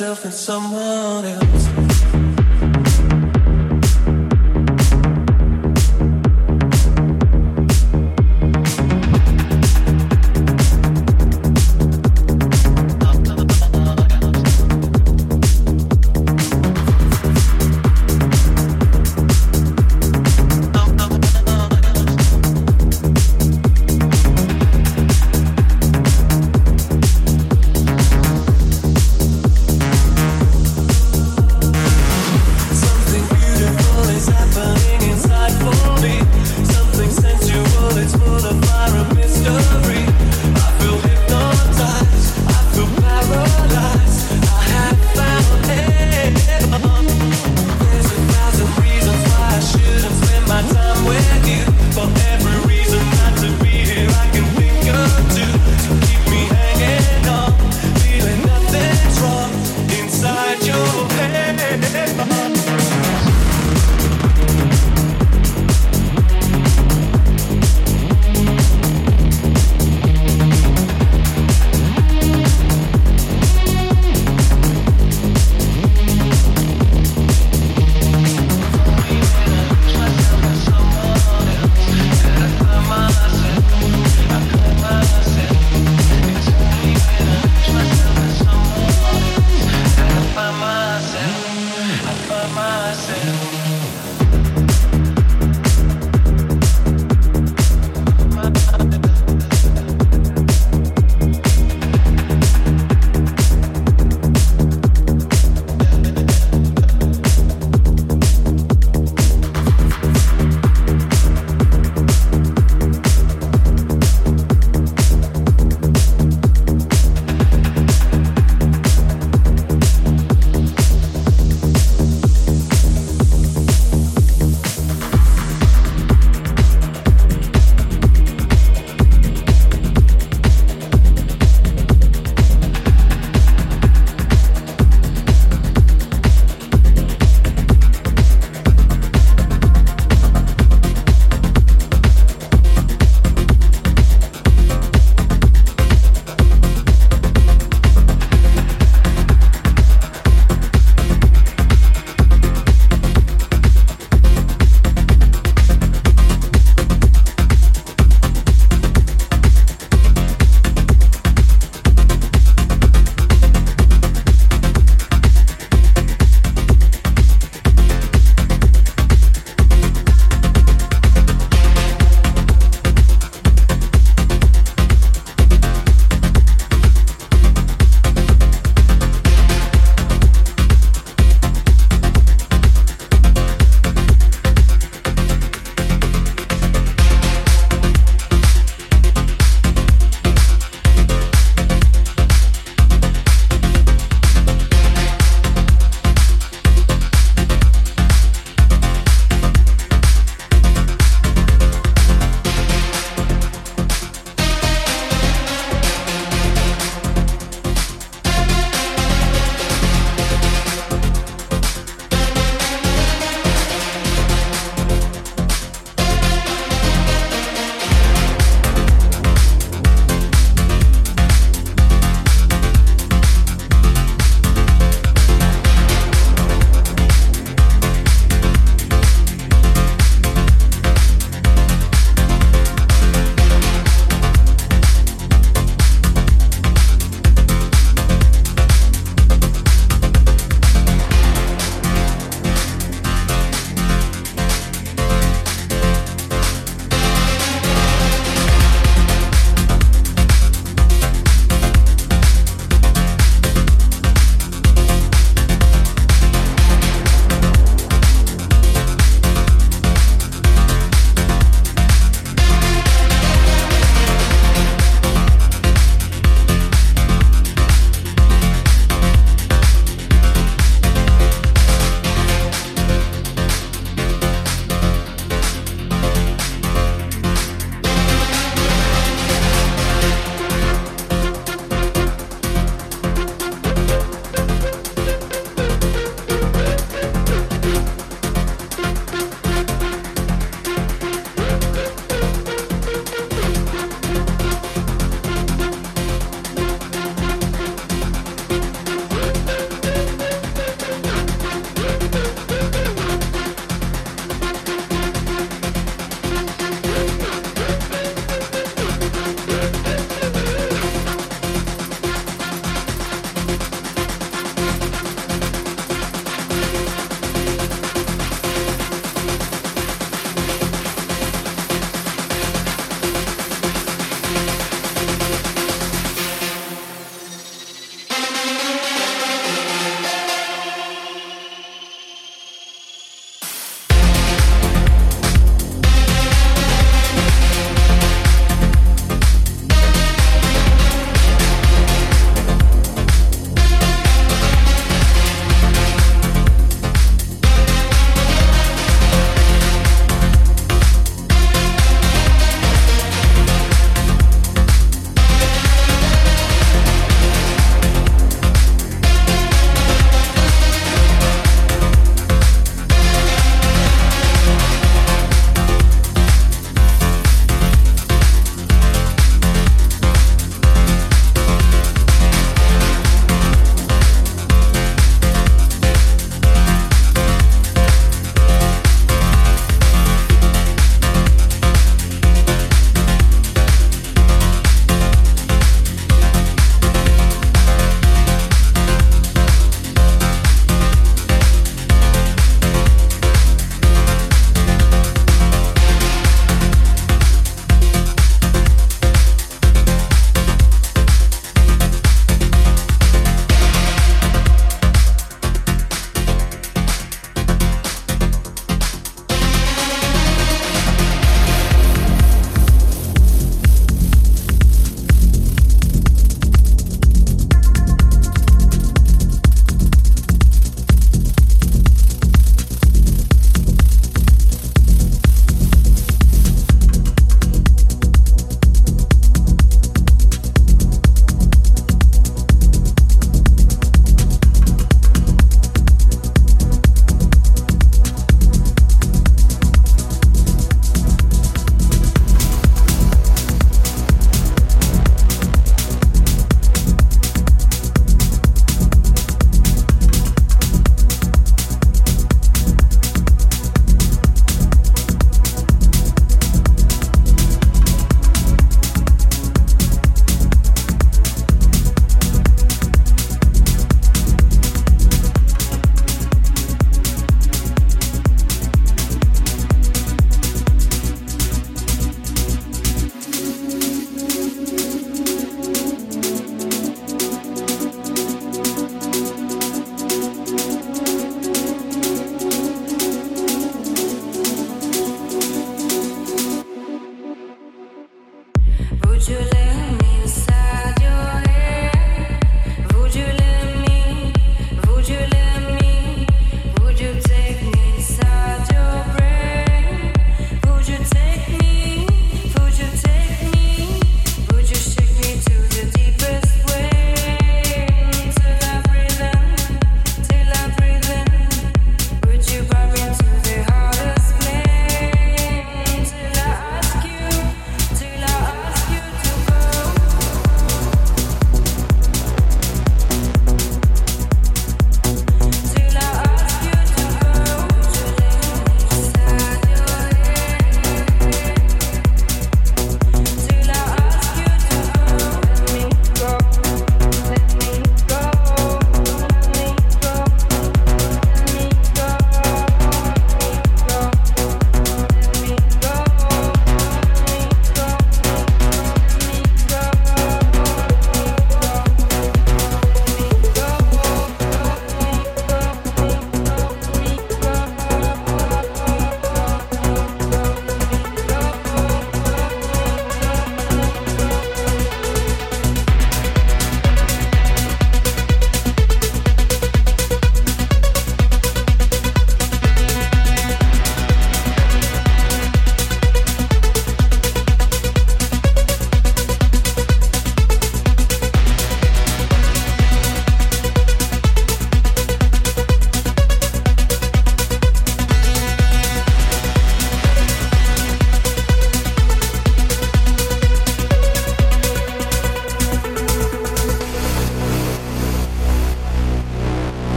Myself in someone else.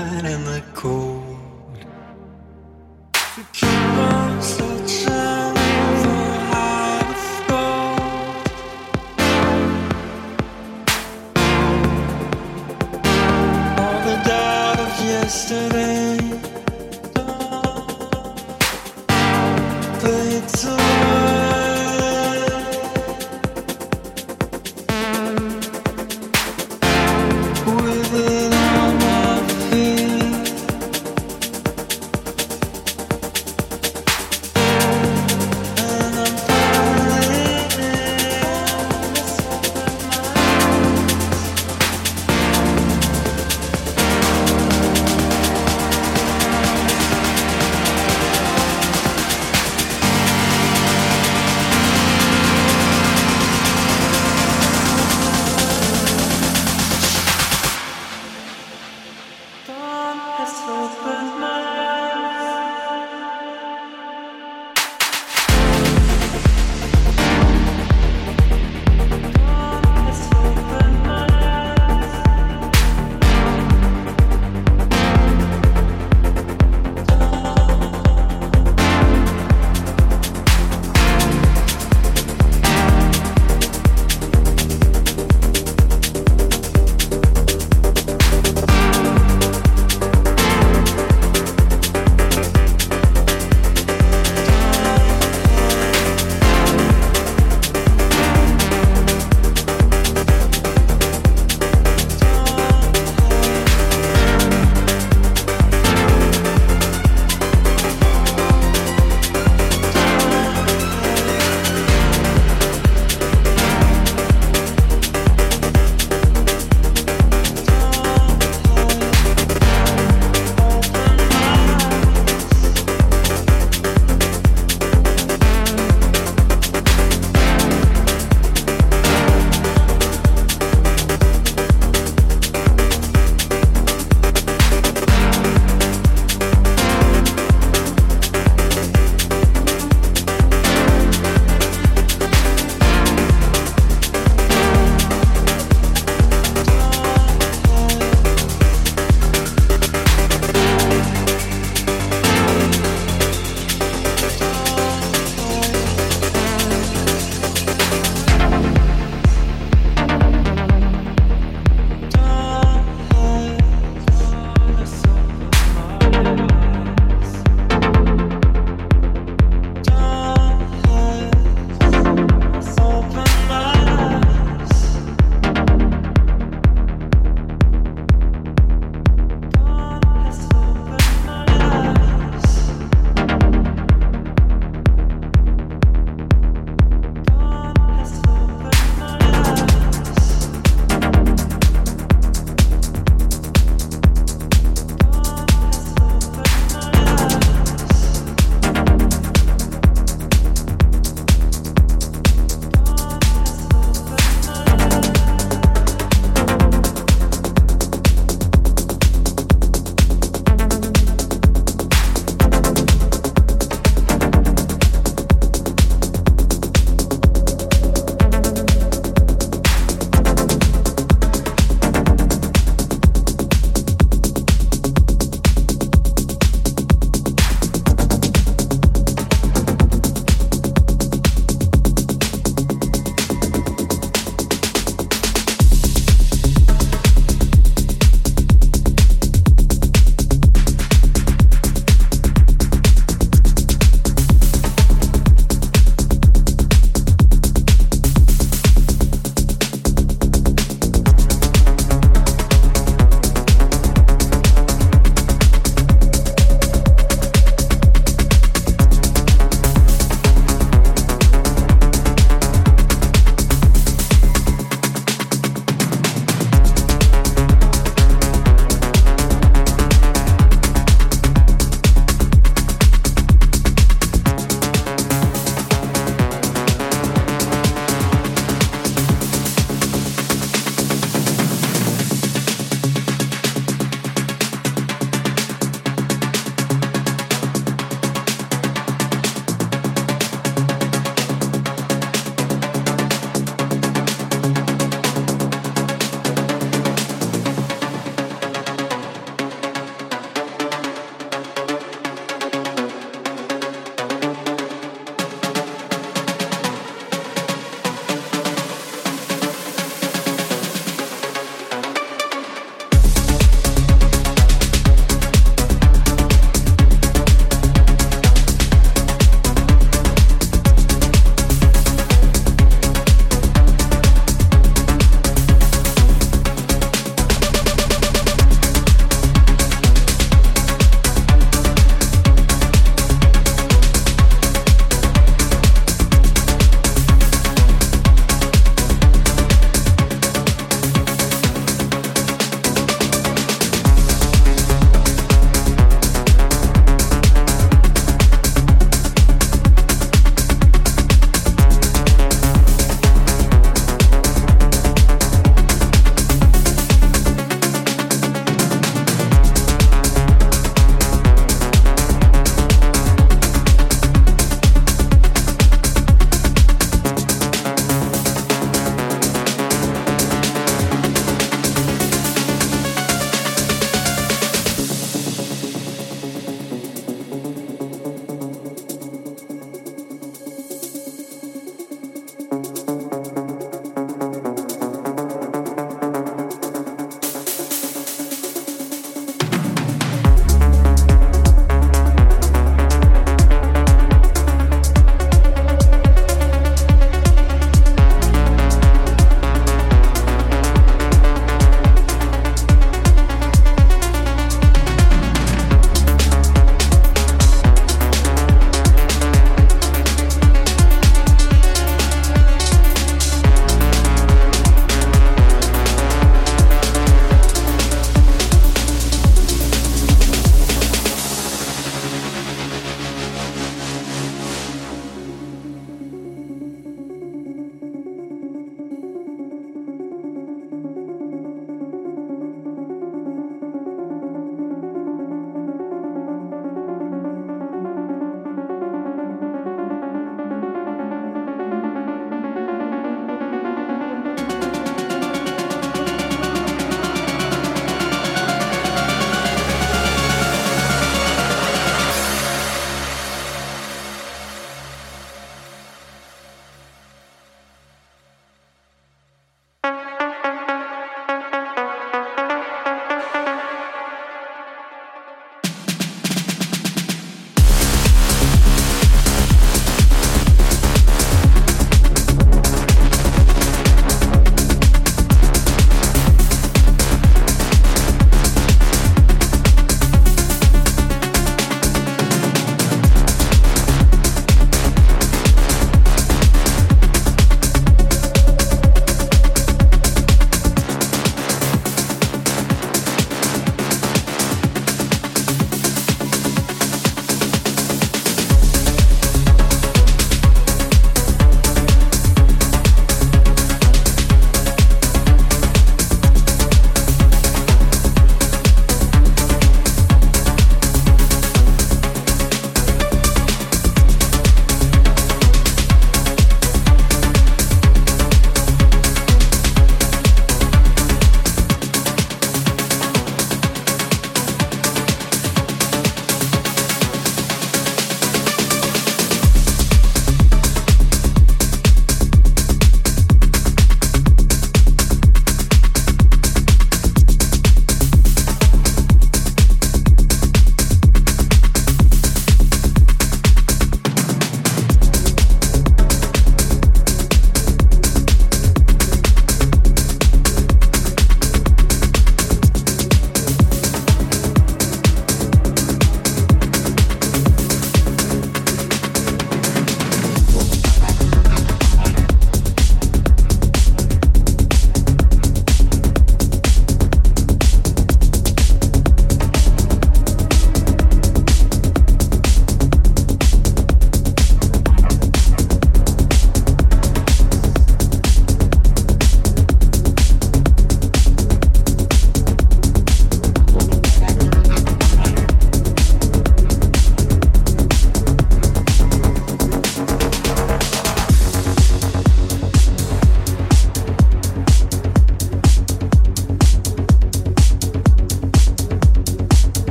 In the cold. To keep on searching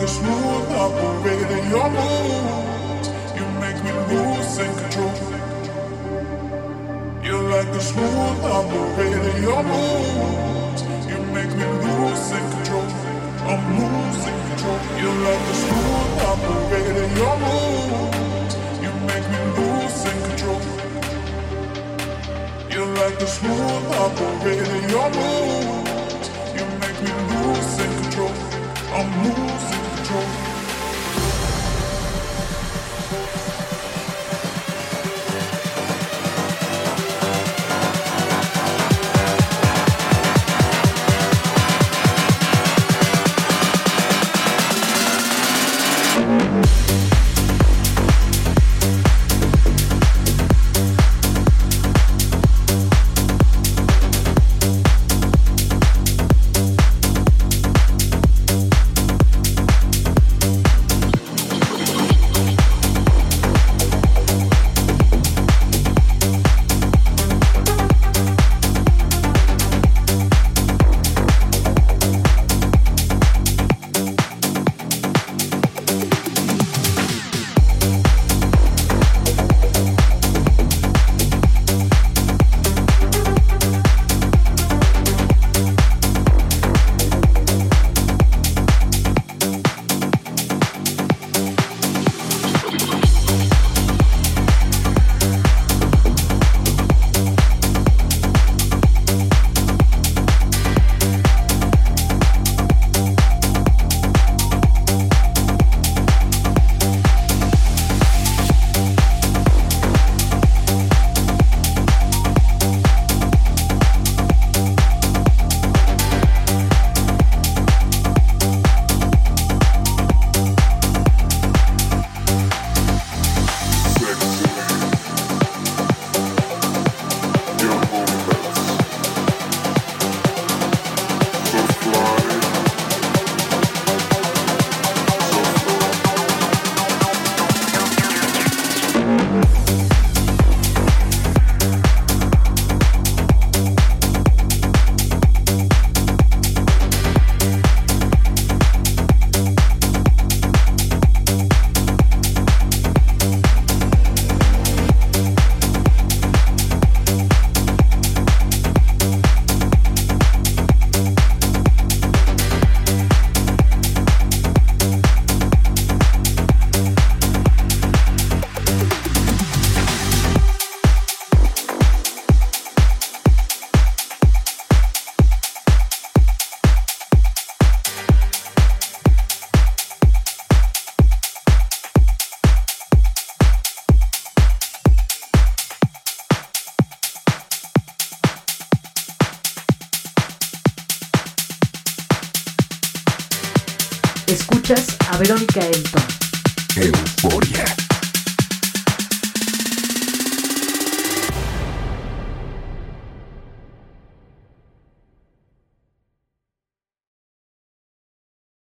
the smooth operator. Your moves, you make me lose in control. You're like the smooth operator. Your moves, you make me lose in control. I'm losing control. You're like the smooth operator. Your moves, you make me lose in control. You're like the smooth operator. Your moves, you make me lose in control. I'm losing